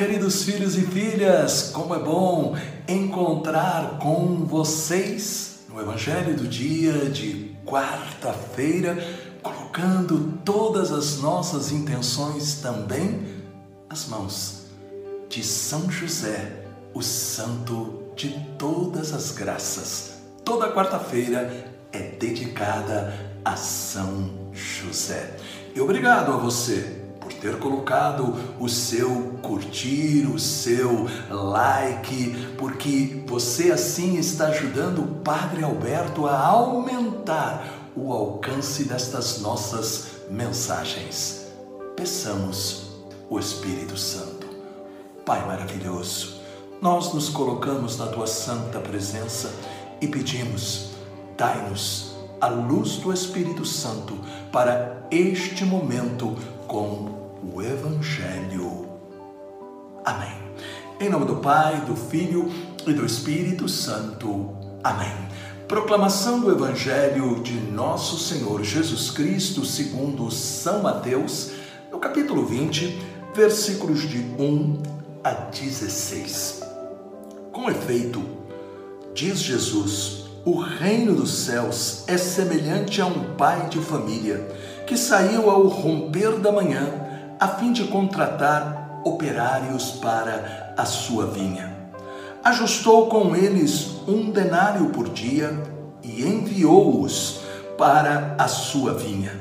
queridos filhos e filhas, como é bom encontrar com vocês no Evangelho do dia de quarta-feira, colocando todas as nossas intenções também nas mãos de São José, o santo de todas as graças. Toda quarta-feira é dedicada a São José. E obrigado a você ter colocado o seu curtir, o seu like, porque você assim está ajudando o Padre Alberto a aumentar o alcance destas nossas mensagens. Peçamos o Espírito Santo. Pai maravilhoso, nós nos colocamos na tua santa presença e pedimos, dai-nos a luz do Espírito Santo para este momento com o Evangelho. Amém. Em nome do Pai, do Filho e do Espírito Santo. Amém. Proclamação do Evangelho de Nosso Senhor Jesus Cristo, segundo São Mateus, no capítulo 20, versículos de 1 a 16. Com efeito, diz Jesus, o reino dos céus é semelhante a um pai de família que saiu ao romper da manhã a fim de contratar operários para a sua vinha. Ajustou com eles um denário por dia e enviou-os para a sua vinha.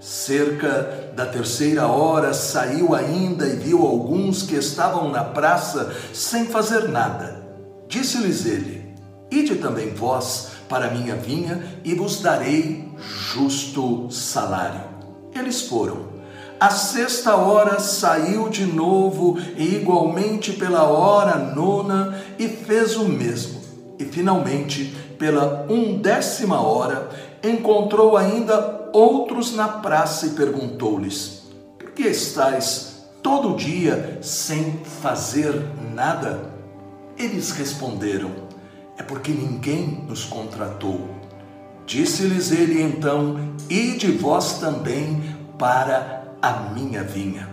Cerca da terceira hora saiu ainda e viu alguns que estavam na praça sem fazer nada. Disse-lhes ele: Ide também vós para minha vinha e vos darei justo salário. Eles foram a sexta hora saiu de novo, e igualmente pela hora nona, e fez o mesmo. E finalmente, pela undécima hora, encontrou ainda outros na praça e perguntou-lhes: Por que estáis todo dia sem fazer nada? Eles responderam: É porque ninguém nos contratou. Disse-lhes ele então: Ide vós também para a minha vinha.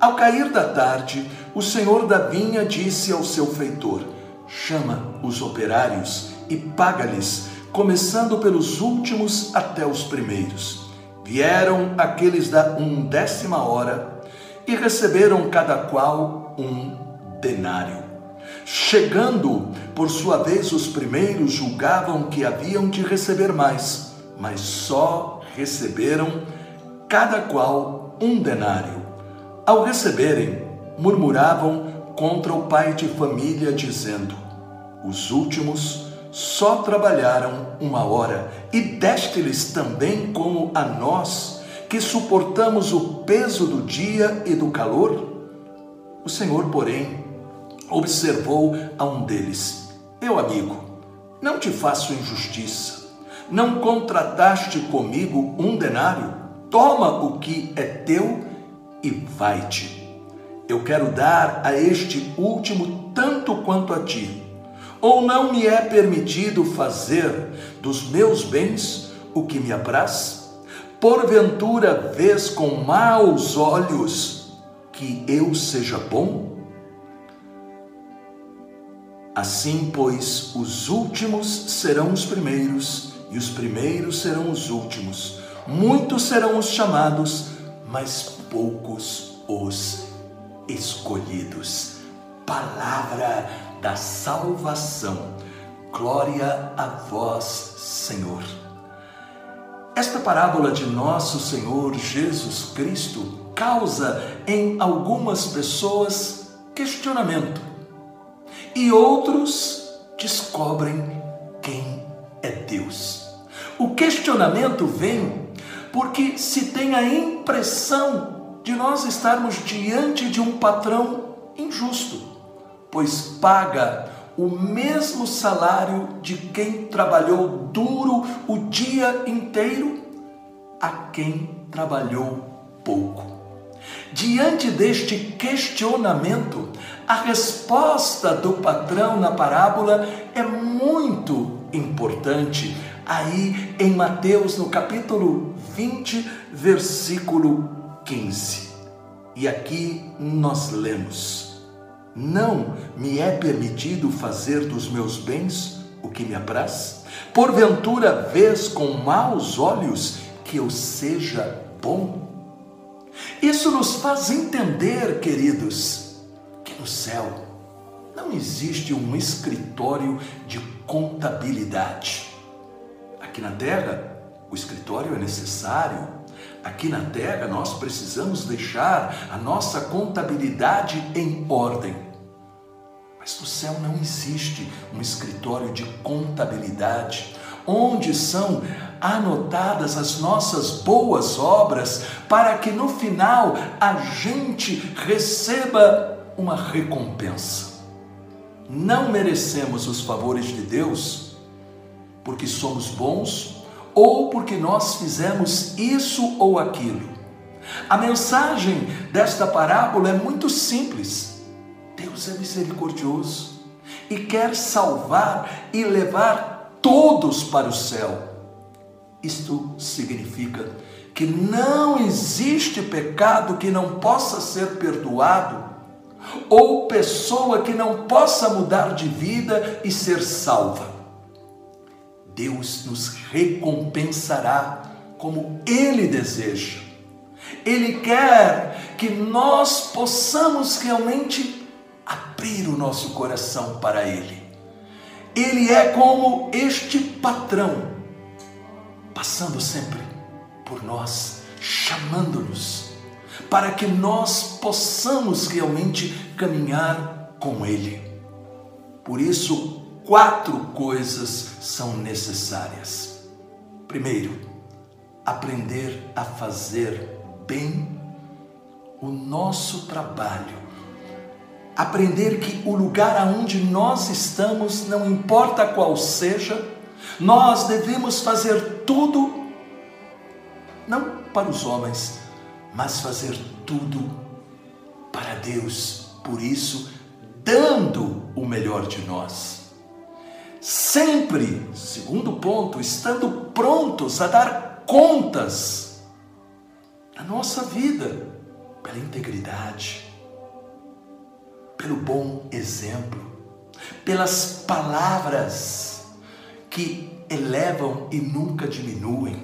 Ao cair da tarde, o senhor da vinha disse ao seu feitor: Chama os operários e paga-lhes, começando pelos últimos até os primeiros. Vieram aqueles da undécima hora e receberam cada qual um denário. Chegando, por sua vez, os primeiros julgavam que haviam de receber mais, mas só receberam cada qual um denário. Ao receberem, murmuravam contra o pai de família, dizendo: Os últimos só trabalharam uma hora, e deste-lhes também como a nós, que suportamos o peso do dia e do calor? O Senhor, porém, observou a um deles: Meu amigo, não te faço injustiça. Não contrataste comigo um denário? Toma o que é teu e vai-te. Eu quero dar a este último tanto quanto a ti. Ou não me é permitido fazer dos meus bens o que me apraz? Porventura vês com maus olhos que eu seja bom? Assim, pois, os últimos serão os primeiros, e os primeiros serão os últimos muitos serão os chamados, mas poucos os escolhidos. Palavra da salvação. Glória a vós, Senhor. Esta parábola de nosso Senhor Jesus Cristo causa em algumas pessoas questionamento e outros descobrem quem é Deus. O questionamento vem porque se tem a impressão de nós estarmos diante de um patrão injusto, pois paga o mesmo salário de quem trabalhou duro o dia inteiro a quem trabalhou pouco. Diante deste questionamento, a resposta do patrão na parábola é muito importante aí em Mateus, no capítulo 20, versículo 15. E aqui nós lemos: Não me é permitido fazer dos meus bens o que me apraz? Porventura vês com maus olhos que eu seja bom? Isso nos faz entender, queridos, que no céu não existe um escritório de contabilidade. Aqui na terra, o escritório é necessário. Aqui na terra, nós precisamos deixar a nossa contabilidade em ordem. Mas no céu não existe um escritório de contabilidade onde são anotadas as nossas boas obras para que no final a gente receba uma recompensa. Não merecemos os favores de Deus porque somos bons ou porque nós fizemos isso ou aquilo. A mensagem desta parábola é muito simples. Deus é misericordioso e quer salvar e levar todos para o céu. Isto significa que não existe pecado que não possa ser perdoado ou pessoa que não possa mudar de vida e ser salva. Deus nos recompensará como Ele deseja. Ele quer que nós possamos realmente abrir o nosso coração para Ele. Ele é como este patrão, passando sempre por nós, chamando-nos, para que nós possamos realmente caminhar com Ele. Por isso, quatro coisas são necessárias. Primeiro, aprender a fazer bem o nosso trabalho. Aprender que o lugar aonde nós estamos, não importa qual seja, nós devemos fazer tudo, não para os homens, mas fazer tudo para Deus. Por isso, dando o melhor de nós sempre, segundo ponto, estando prontos a dar contas da nossa vida pela integridade, pelo bom exemplo, pelas palavras que elevam e nunca diminuem.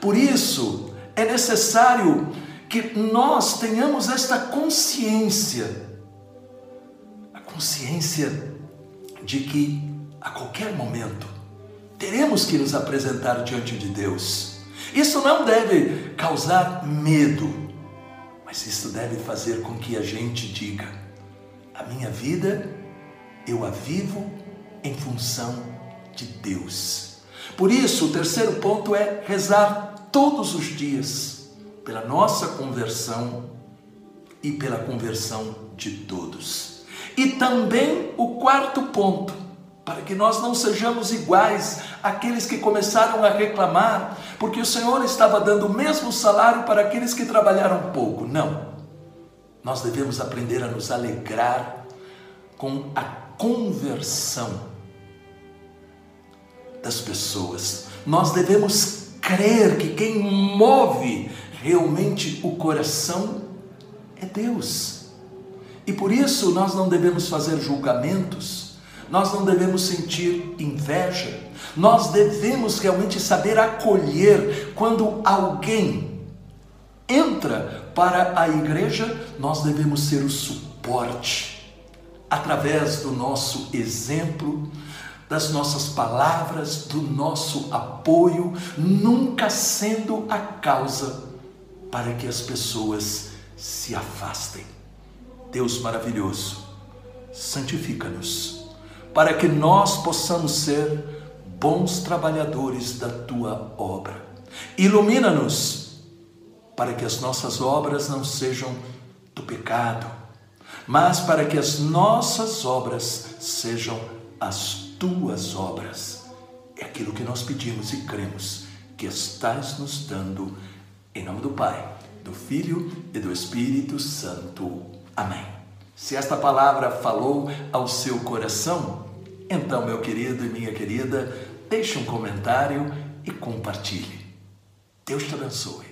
Por isso, é necessário que nós tenhamos esta consciência, a consciência de que a qualquer momento teremos que nos apresentar diante de Deus. Isso não deve causar medo, mas isso deve fazer com que a gente diga: a minha vida eu a vivo em função de Deus. Por isso, o terceiro ponto é rezar todos os dias pela nossa conversão e pela conversão de todos. E também o quarto ponto, para que nós não sejamos iguais àqueles que começaram a reclamar, porque o Senhor estava dando o mesmo salário para aqueles que trabalharam pouco. Não. Nós devemos aprender a nos alegrar com a conversão das pessoas. Nós devemos crer que quem move realmente o coração é Deus. E por isso nós não devemos fazer julgamentos, nós não devemos sentir inveja, nós devemos realmente saber acolher quando alguém entra para a igreja, nós devemos ser o suporte através do nosso exemplo, das nossas palavras, do nosso apoio, nunca sendo a causa para que as pessoas se afastem. Deus maravilhoso, santifica-nos, para que nós possamos ser bons trabalhadores da tua obra. Ilumina-nos, para que as nossas obras não sejam do pecado, mas para que as nossas obras sejam as tuas obras. É aquilo que nós pedimos e cremos que estás nos dando, em nome do Pai, do Filho e do Espírito Santo. Amém. Se esta palavra falou ao seu coração, então, meu querido e minha querida, deixe um comentário e compartilhe. Deus te abençoe.